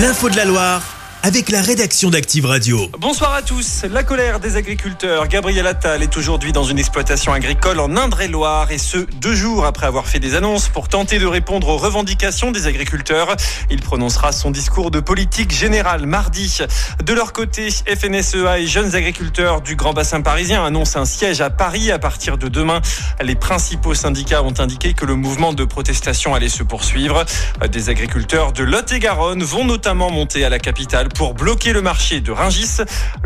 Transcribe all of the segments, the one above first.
L'info de la Loire avec la rédaction d'Active Radio. Bonsoir à tous. La colère des agriculteurs. Gabriel Attal est aujourd'hui dans une exploitation agricole en Indre-et-Loire et ce, deux jours après avoir fait des annonces pour tenter de répondre aux revendications des agriculteurs. Il prononcera son discours de politique générale mardi. De leur côté, FNSEA et jeunes agriculteurs du Grand Bassin parisien annoncent un siège à Paris à partir de demain. Les principaux syndicats ont indiqué que le mouvement de protestation allait se poursuivre. Des agriculteurs de Lot-et-Garonne vont notamment monter à la capitale pour bloquer le marché de Ringis.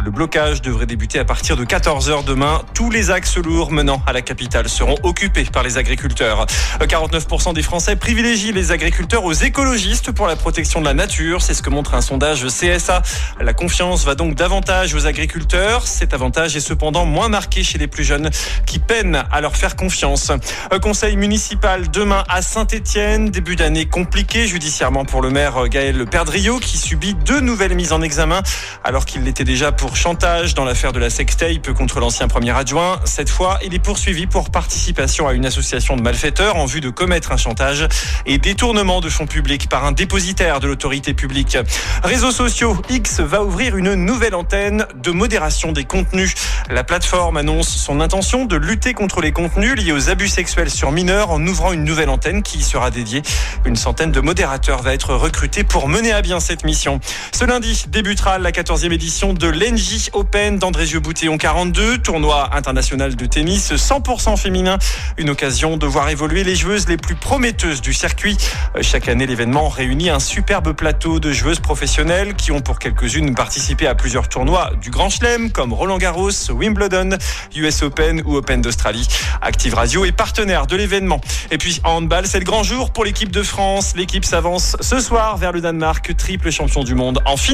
Le blocage devrait débuter à partir de 14h demain. Tous les axes lourds menant à la capitale seront occupés par les agriculteurs. 49% des Français privilégient les agriculteurs aux écologistes pour la protection de la nature. C'est ce que montre un sondage CSA. La confiance va donc davantage aux agriculteurs. Cet avantage est cependant moins marqué chez les plus jeunes qui peinent à leur faire confiance. Conseil municipal demain à Saint-Etienne. Début d'année compliqué judiciairement pour le maire Gaël Perdriau qui subit deux nouvelles mise en examen alors qu'il l'était déjà pour chantage dans l'affaire de la sextape contre l'ancien premier adjoint. Cette fois, il est poursuivi pour participation à une association de malfaiteurs en vue de commettre un chantage et détournement de fonds publics par un dépositaire de l'autorité publique. Réseaux sociaux, X va ouvrir une nouvelle antenne de modération des contenus. La plateforme annonce son intention de lutter contre les contenus liés aux abus sexuels sur mineurs en ouvrant une nouvelle antenne qui y sera dédiée. Une centaine de modérateurs va être recrutés pour mener à bien cette mission. Ce lundi, débutera la 14e édition de l'Engie Open d'Andrézieux-Boutéon 42, tournoi international de tennis 100% féminin. Une occasion de voir évoluer les joueuses les plus prometteuses du circuit. Chaque année, l'événement réunit un superbe plateau de joueuses professionnelles qui ont pour quelques-unes participé à plusieurs tournois du Grand Chelem comme Roland Garros, Wimbledon, US Open ou Open d'Australie. Active Radio est partenaire de l'événement. Et puis en handball, c'est le grand jour pour l'équipe de France. L'équipe s'avance ce soir vers le Danemark, triple champion du monde en finale